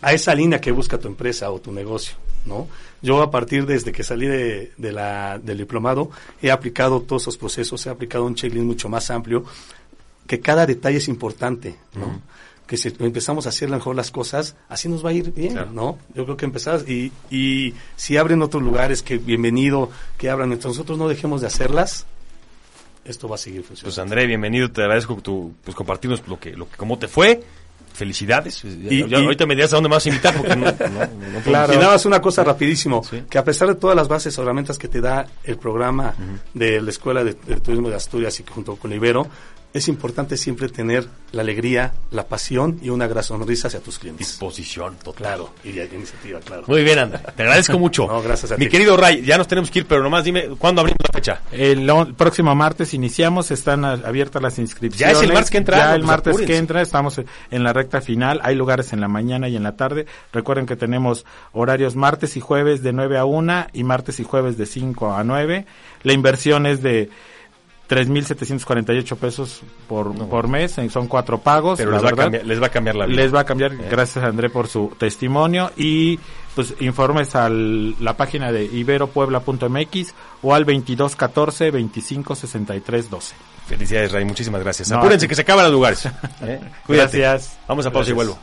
a esa línea que busca tu empresa o tu negocio. ¿no? Yo a partir desde que salí de la, del diplomado he aplicado todos esos procesos, he aplicado un checklist mucho más amplio, que cada detalle es importante, ¿no? Que si empezamos a hacer mejor las cosas, así nos va a ir bien, Claro. ¿no? Yo creo que empezar y, y si abren otros lugares, que bienvenido, que abran, mientras nosotros no dejemos de hacerlas, esto va a seguir funcionando. Pues André, bienvenido, te agradezco tu, pues compartirnos lo que, lo que, cómo te fue. Felicidades. Ya- ya y- ahorita me dirás a dónde me vas a invitar porque no, no- no- no Claro. Y nada más una cosa rapidísimo, Sí. que a pesar de todas las bases o herramientas que te da el programa de la Escuela de, de Turismo de Asturias y que junto con Ibero, es importante siempre tener la alegría, la pasión y una gran sonrisa hacia tus clientes. Disposición total. Claro, y de iniciativa, claro. Muy bien, André. Te agradezco mucho. No, gracias a Mi ti. querido Ray, ya nos tenemos que ir, pero nomás dime, ¿cuándo abrimos la fecha? El próximo martes iniciamos, están a- abiertas las inscripciones. Ya es el martes que entra, Ya el pues martes apúrense. que entra, estamos en la recta final. Hay lugares en la mañana y en la tarde. Recuerden que tenemos horarios martes y jueves de 9 a 1 y martes y jueves de 5 a 9. La inversión es de 3.748 pesos por, por mes, eh, son cuatro pagos. Pero les va, a cambiar, les va a cambiar la vida. Les va a cambiar, gracias André por su testimonio y pues informes a la página de iberopuebla.mx o al 2214 25 63 12. Felicidades, Ray. Muchísimas gracias. No, Apúrense a que se acaban los lugares. ¿Eh? Cuídate. Gracias. Vamos a pausa y vuelvo.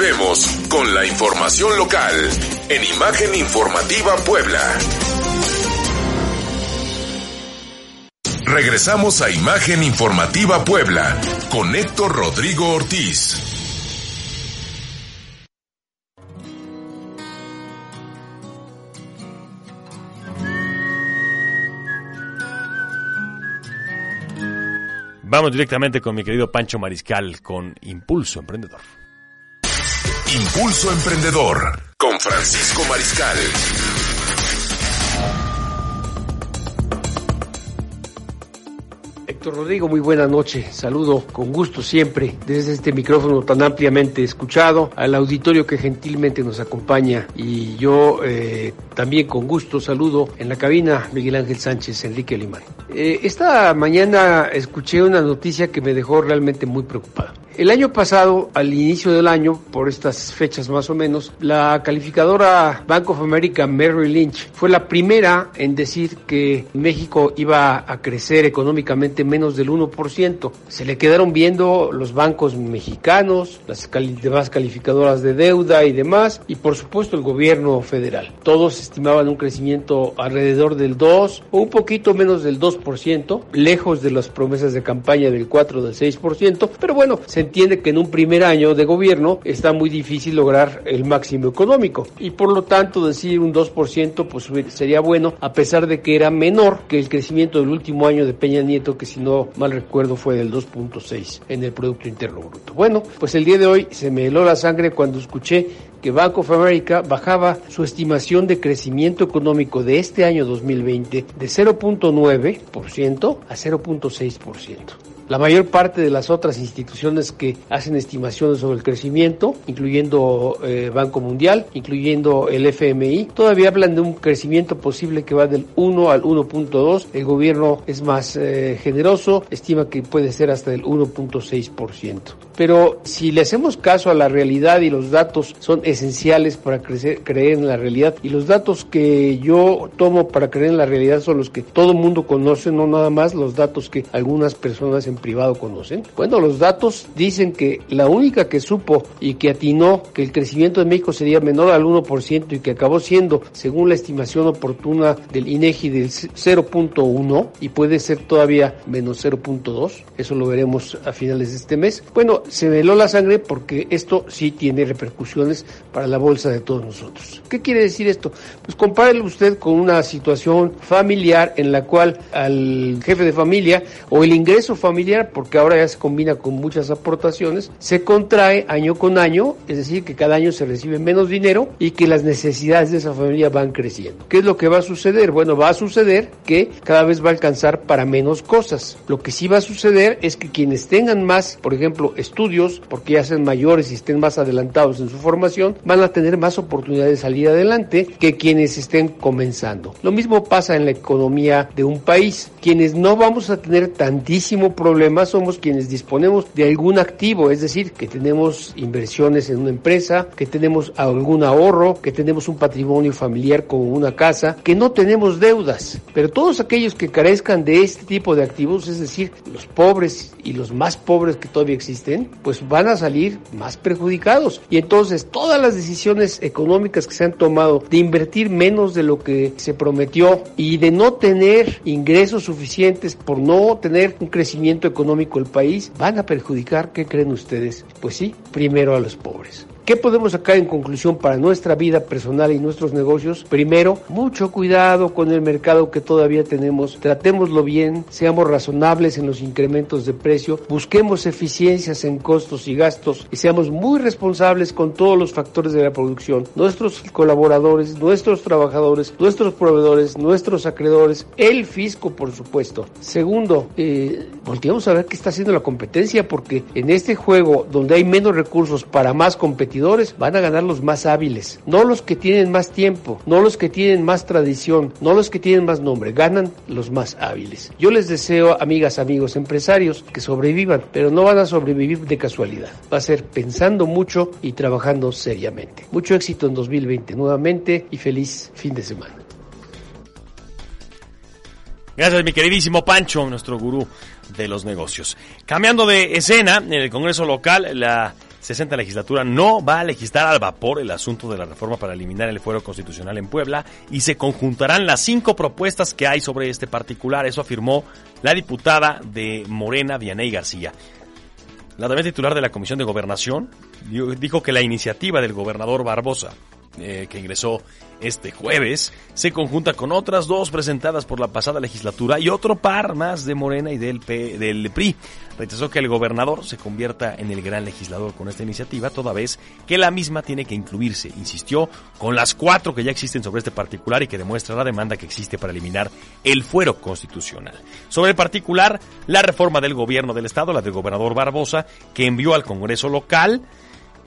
Volvemos con la información local en Imagen Informativa Puebla. Regresamos a Imagen Informativa Puebla con Héctor Rodrigo Ortiz. Vamos directamente con mi querido Pancho Mariscal con Impulso Emprendedor. Impulso Emprendedor con Francisco Mariscal. Héctor Rodrigo, muy buena noche. Saludo con gusto siempre desde este micrófono tan ampliamente escuchado al auditorio que gentilmente nos acompaña y yo eh, también con gusto saludo en la cabina Miguel Ángel Sánchez, Enrique Limán. Eh, esta mañana escuché una noticia que me dejó realmente muy preocupado. El año pasado, al inicio del año, por estas fechas más o menos, la calificadora Bank of America Merrill Lynch fue la primera en decir que México iba a crecer económicamente menos del 1%. Se le quedaron viendo los bancos mexicanos, las cali- demás calificadoras de deuda y demás, y por supuesto el gobierno federal. Todos estimaban un crecimiento alrededor del 2 o un poquito menos del 2%, lejos de las promesas de campaña del 4 o del 6%, pero bueno, se entiende que en un primer año de gobierno está muy difícil lograr el máximo económico y por lo tanto decir un 2% pues sería bueno a pesar de que era menor que el crecimiento del último año de Peña Nieto que no mal recuerdo fue del 2.6 en el Producto Interno Bruto. Bueno, pues el día de hoy se me heló la sangre cuando escuché que Bank of America bajaba su estimación de crecimiento económico de este año 2020 de 0.9% a 0.6%. La mayor parte de las otras instituciones que hacen estimaciones sobre el crecimiento, incluyendo eh, Banco Mundial, incluyendo el FMI, todavía hablan de un crecimiento posible que va del 1 al 1.2. El gobierno es más eh, generoso, estima que puede ser hasta el 1.6%. Pero si le hacemos caso a la realidad y los datos son esenciales para crecer, creer en la realidad, y los datos que yo tomo para creer en la realidad son los que todo mundo conoce, no nada más los datos que algunas personas en privado conocen. Bueno, los datos dicen que la única que supo y que atinó que el crecimiento de México sería menor al 1% y que acabó siendo, según la estimación oportuna del INEGI, del 0.1 y puede ser todavía menos 0.2, eso lo veremos a finales de este mes. Bueno, se me heló la sangre porque esto sí tiene repercusiones para la bolsa de todos nosotros. ¿Qué quiere decir esto? Pues compárelo usted con una situación familiar en la cual al jefe de familia o el ingreso familiar, porque ahora ya se combina con muchas aportaciones, se contrae año con año, es decir, que cada año se recibe menos dinero y que las necesidades de esa familia van creciendo. ¿Qué es lo que va a suceder? Bueno, va a suceder que cada vez va a alcanzar para menos cosas. Lo que sí va a suceder es que quienes tengan más, por ejemplo, estudios, porque ya sean mayores y estén más adelantados en su formación, van a tener más oportunidades de salir adelante que quienes estén comenzando. Lo mismo pasa en la economía de un país. Quienes no vamos a tener tantísimo problema somos quienes disponemos de algún activo, es decir, que tenemos inversiones en una empresa, que tenemos algún ahorro, que tenemos un patrimonio familiar como una casa, que no tenemos deudas. Pero todos aquellos que carezcan de este tipo de activos, es decir, los pobres y los más pobres que todavía existen, pues van a salir más perjudicados. Y entonces todas las decisiones económicas que se han tomado de invertir menos de lo que se prometió y de no tener ingresos suficientes por no tener un crecimiento económico el país, van a perjudicar, ¿qué creen ustedes? Pues sí, primero a los pobres. ¿Qué podemos sacar en conclusión para nuestra vida personal y nuestros negocios? Primero, mucho cuidado con el mercado que todavía tenemos. Tratémoslo bien, seamos razonables en los incrementos de precio, busquemos eficiencias en costos y gastos y seamos muy responsables con todos los factores de la producción. Nuestros colaboradores, nuestros trabajadores, nuestros proveedores, nuestros acreedores, el fisco, por supuesto. Segundo, eh, volteamos a ver qué está haciendo la competencia porque en este juego donde hay menos recursos para más competidores, van a ganar los más hábiles, no los que tienen más tiempo, no los que tienen más tradición, no los que tienen más nombre, ganan los más hábiles. Yo les deseo, amigas, amigos, empresarios, que sobrevivan, pero no van a sobrevivir de casualidad. Va a ser pensando mucho y trabajando seriamente. Mucho éxito en 2020 nuevamente y feliz fin de semana. Gracias, mi queridísimo Pancho, nuestro gurú de los negocios. Cambiando de escena, en el Congreso local, la 60 legislatura no va a legislar al vapor el asunto de la reforma para eliminar el fuero constitucional en Puebla y se conjuntarán las cinco propuestas que hay sobre este particular. Eso afirmó la diputada de Morena, Vianey García. La también titular de la Comisión de Gobernación dijo que la iniciativa del gobernador Barbosa eh, que ingresó este jueves, se conjunta con otras dos presentadas por la pasada legislatura y otro par más de Morena y del, P, del PRI. Rechazó que el gobernador se convierta en el gran legislador con esta iniciativa, toda vez que la misma tiene que incluirse, insistió, con las cuatro que ya existen sobre este particular y que demuestra la demanda que existe para eliminar el fuero constitucional. Sobre el particular, la reforma del gobierno del Estado, la del gobernador Barbosa, que envió al Congreso local,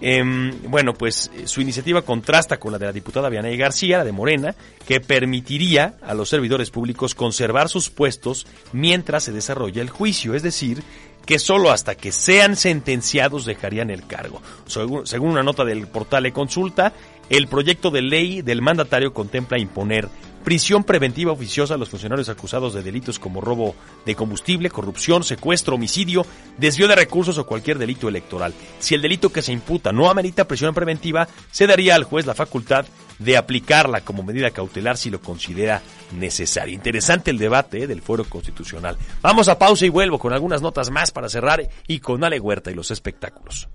eh, bueno, pues su iniciativa contrasta con la de la diputada Vianey García, la de Morena, que permitiría a los servidores públicos conservar sus puestos mientras se desarrolla el juicio, es decir, que solo hasta que sean sentenciados dejarían el cargo. Según una nota del portal de consulta, el proyecto de ley del mandatario contempla imponer prisión preventiva oficiosa a los funcionarios acusados de delitos como robo de combustible, corrupción, secuestro, homicidio, desvío de recursos o cualquier delito electoral. Si el delito que se imputa no amerita prisión preventiva, se daría al juez la facultad de aplicarla como medida cautelar si lo considera necesario. Interesante el debate eh, del fuero constitucional. Vamos a pausa y vuelvo con algunas notas más para cerrar y con Ale Huerta y los espectáculos.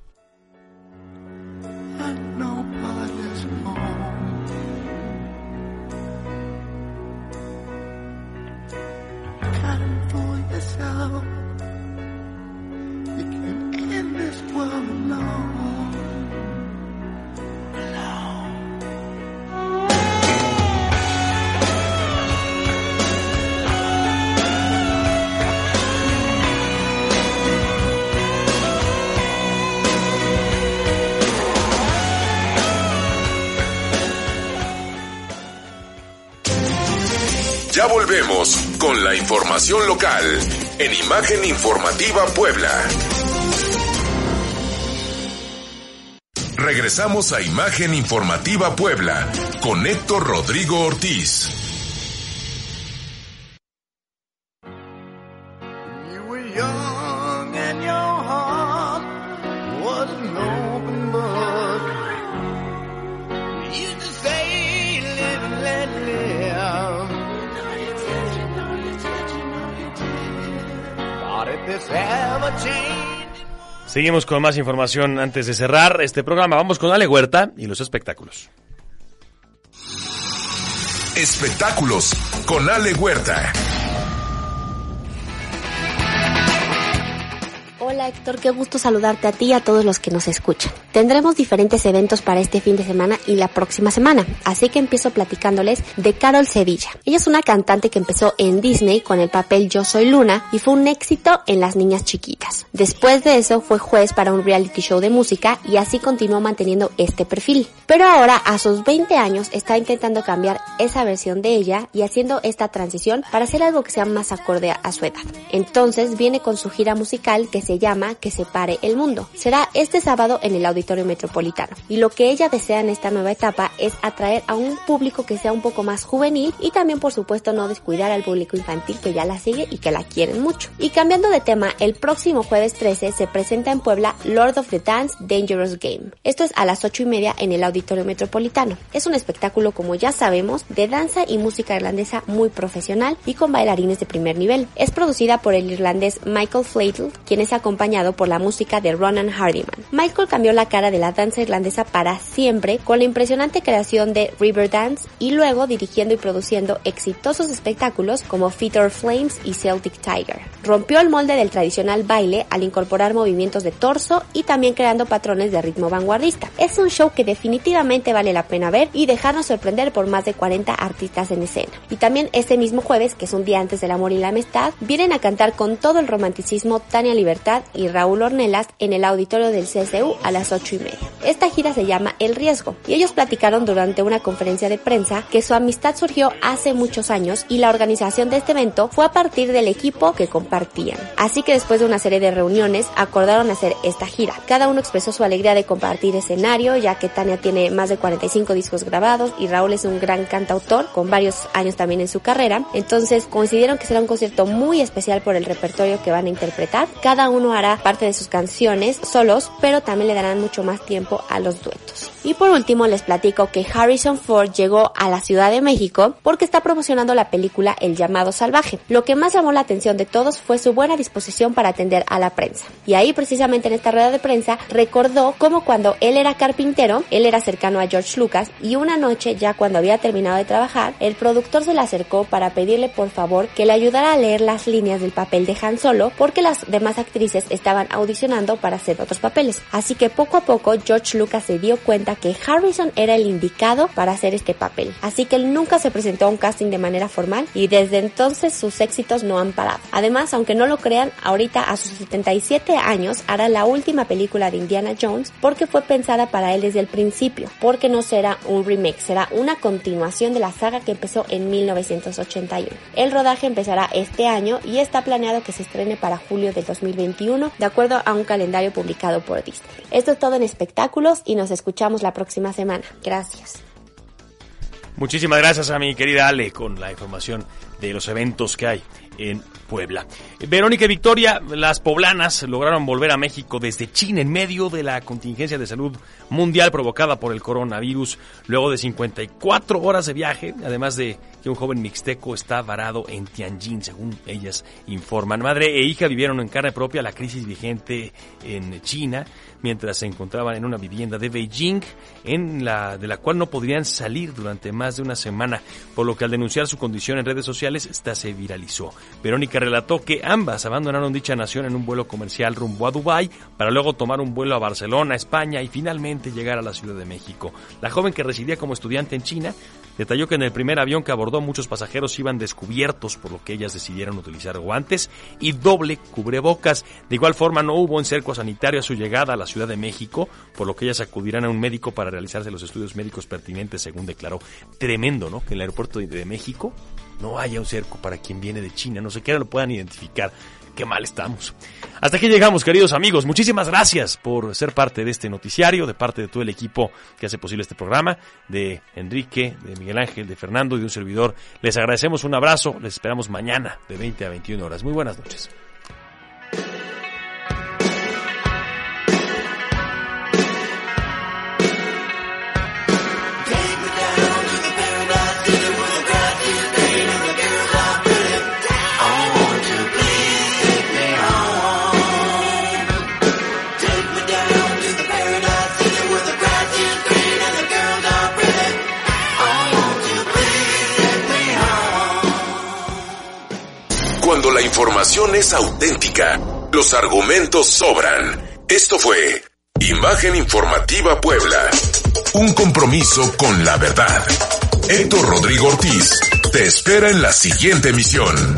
Volvemos con la información local en Imagen Informativa Puebla. Regresamos a Imagen Informativa Puebla con Héctor Rodrigo Ortiz. Seguimos con más información antes de cerrar este programa. Vamos con Ale Huerta y los espectáculos. Espectáculos con Ale Huerta. Hola Héctor, qué gusto saludarte a ti y a todos los que nos escuchan. Tendremos diferentes eventos para este fin de semana y la próxima semana, así que empiezo platicándoles de Carol Sevilla. Ella es una cantante que empezó en Disney con el papel Yo Soy Luna y fue un éxito en Las Niñas Chiquitas. Después de eso fue juez para un reality show de música y así continuó manteniendo este perfil. Pero ahora a sus 20 años está intentando cambiar esa versión de ella y haciendo esta transición para hacer algo que sea más acorde a su edad. Entonces viene con su gira musical que se llama Que se pare el mundo. Será este sábado en el Auditorio Metropolitano. Y lo que ella desea en esta nueva etapa es atraer a un público que sea un poco más juvenil y también por supuesto no descuidar al público infantil que ya la sigue y que la quieren mucho. Y cambiando de tema, el próximo jueves 13 se presenta en Puebla Lord of the Dance Dangerous Game. Esto es a las 8 y media en el Auditorio Metropolitano. Es un espectáculo, como ya sabemos, de danza y música irlandesa muy profesional y con bailarines de primer nivel. Es producida por el irlandés Michael Flatel, quien es acompañado por la música de Ronan Hardiman. Michael cambió la cara de la danza irlandesa para siempre con la impresionante creación de Riverdance y luego dirigiendo y produciendo exitosos espectáculos como Feather Flames y Celtic Tiger. Rompió el molde del tradicional baile al incorporar movimientos de torso y también creando patrones de ritmo vanguardista. Es un show que definitivamente vale la pena ver y dejarnos sorprender por más de 40 artistas en escena. Y también este mismo jueves, que es un día antes del amor y la amistad, vienen a cantar con todo el romanticismo Tania Libertad y Raúl Ornelas en el auditorio del CSU a las 8 y media. Esta gira se llama El Riesgo y ellos platicaron durante una conferencia de prensa que su amistad surgió hace muchos años y la organización de este evento fue a partir del equipo que compartían. Así que después de una serie de reuniones acordaron hacer esta gira. Cada uno expresó su alegría de compartir escenario ya que Tania tiene más de 45 discos grabados y Raúl es un gran cantautor con varios años también en su carrera. Entonces coincidieron que será un concierto muy especial por el repertorio que van a interpretar. Cada uno parte de sus canciones solos, pero también le darán mucho más tiempo a los duetos. Y por último les platico que Harrison Ford llegó a la Ciudad de México porque está promocionando la película El llamado salvaje. Lo que más llamó la atención de todos fue su buena disposición para atender a la prensa. Y ahí precisamente en esta rueda de prensa recordó cómo cuando él era carpintero, él era cercano a George Lucas y una noche ya cuando había terminado de trabajar, el productor se le acercó para pedirle por favor que le ayudara a leer las líneas del papel de Han Solo porque las demás actrices estaban audicionando para hacer otros papeles. Así que poco a poco George Lucas se dio cuenta que Harrison era el indicado para hacer este papel. Así que él nunca se presentó a un casting de manera formal y desde entonces sus éxitos no han parado. Además, aunque no lo crean, ahorita a sus 77 años hará la última película de Indiana Jones porque fue pensada para él desde el principio, porque no será un remake, será una continuación de la saga que empezó en 1981. El rodaje empezará este año y está planeado que se estrene para julio del 2021, de acuerdo a un calendario publicado por Disney. Esto es todo en espectáculos y nos escuchamos la próxima semana. Gracias. Muchísimas gracias a mi querida Ale con la información de los eventos que hay en Puebla. Verónica y Victoria, las poblanas lograron volver a México desde China en medio de la contingencia de salud mundial provocada por el coronavirus, luego de 54 horas de viaje, además de que un joven mixteco está varado en Tianjin, según ellas informan. Madre e hija vivieron en carne propia la crisis vigente en China, mientras se encontraban en una vivienda de Beijing, en la, de la cual no podrían salir durante más de una semana, por lo que al denunciar su condición en redes sociales, esta se viralizó. Verónica relató que ambas abandonaron dicha nación en un vuelo comercial rumbo a Dubái para luego tomar un vuelo a Barcelona, España y finalmente llegar a la Ciudad de México. La joven que residía como estudiante en China detalló que en el primer avión que abordó muchos pasajeros iban descubiertos, por lo que ellas decidieron utilizar guantes y doble cubrebocas. De igual forma no hubo cerco sanitario a su llegada a la Ciudad de México, por lo que ellas acudirán a un médico para realizarse los estudios médicos pertinentes, según declaró. Tremendo, ¿no? Que en el aeropuerto de México no haya un cerco para quien viene de China, no qué lo puedan identificar. Qué mal estamos. Hasta aquí llegamos, queridos amigos. Muchísimas gracias por ser parte de este noticiario, de parte de todo el equipo que hace posible este programa, de Enrique, de Miguel Ángel, de Fernando y de un servidor. Les agradecemos un abrazo, les esperamos mañana de 20 a 21 horas. Muy buenas noches. Información es auténtica, los argumentos sobran. Esto fue Imagen Informativa Puebla. Un compromiso con la verdad. Héctor Rodrigo Ortiz te espera en la siguiente emisión.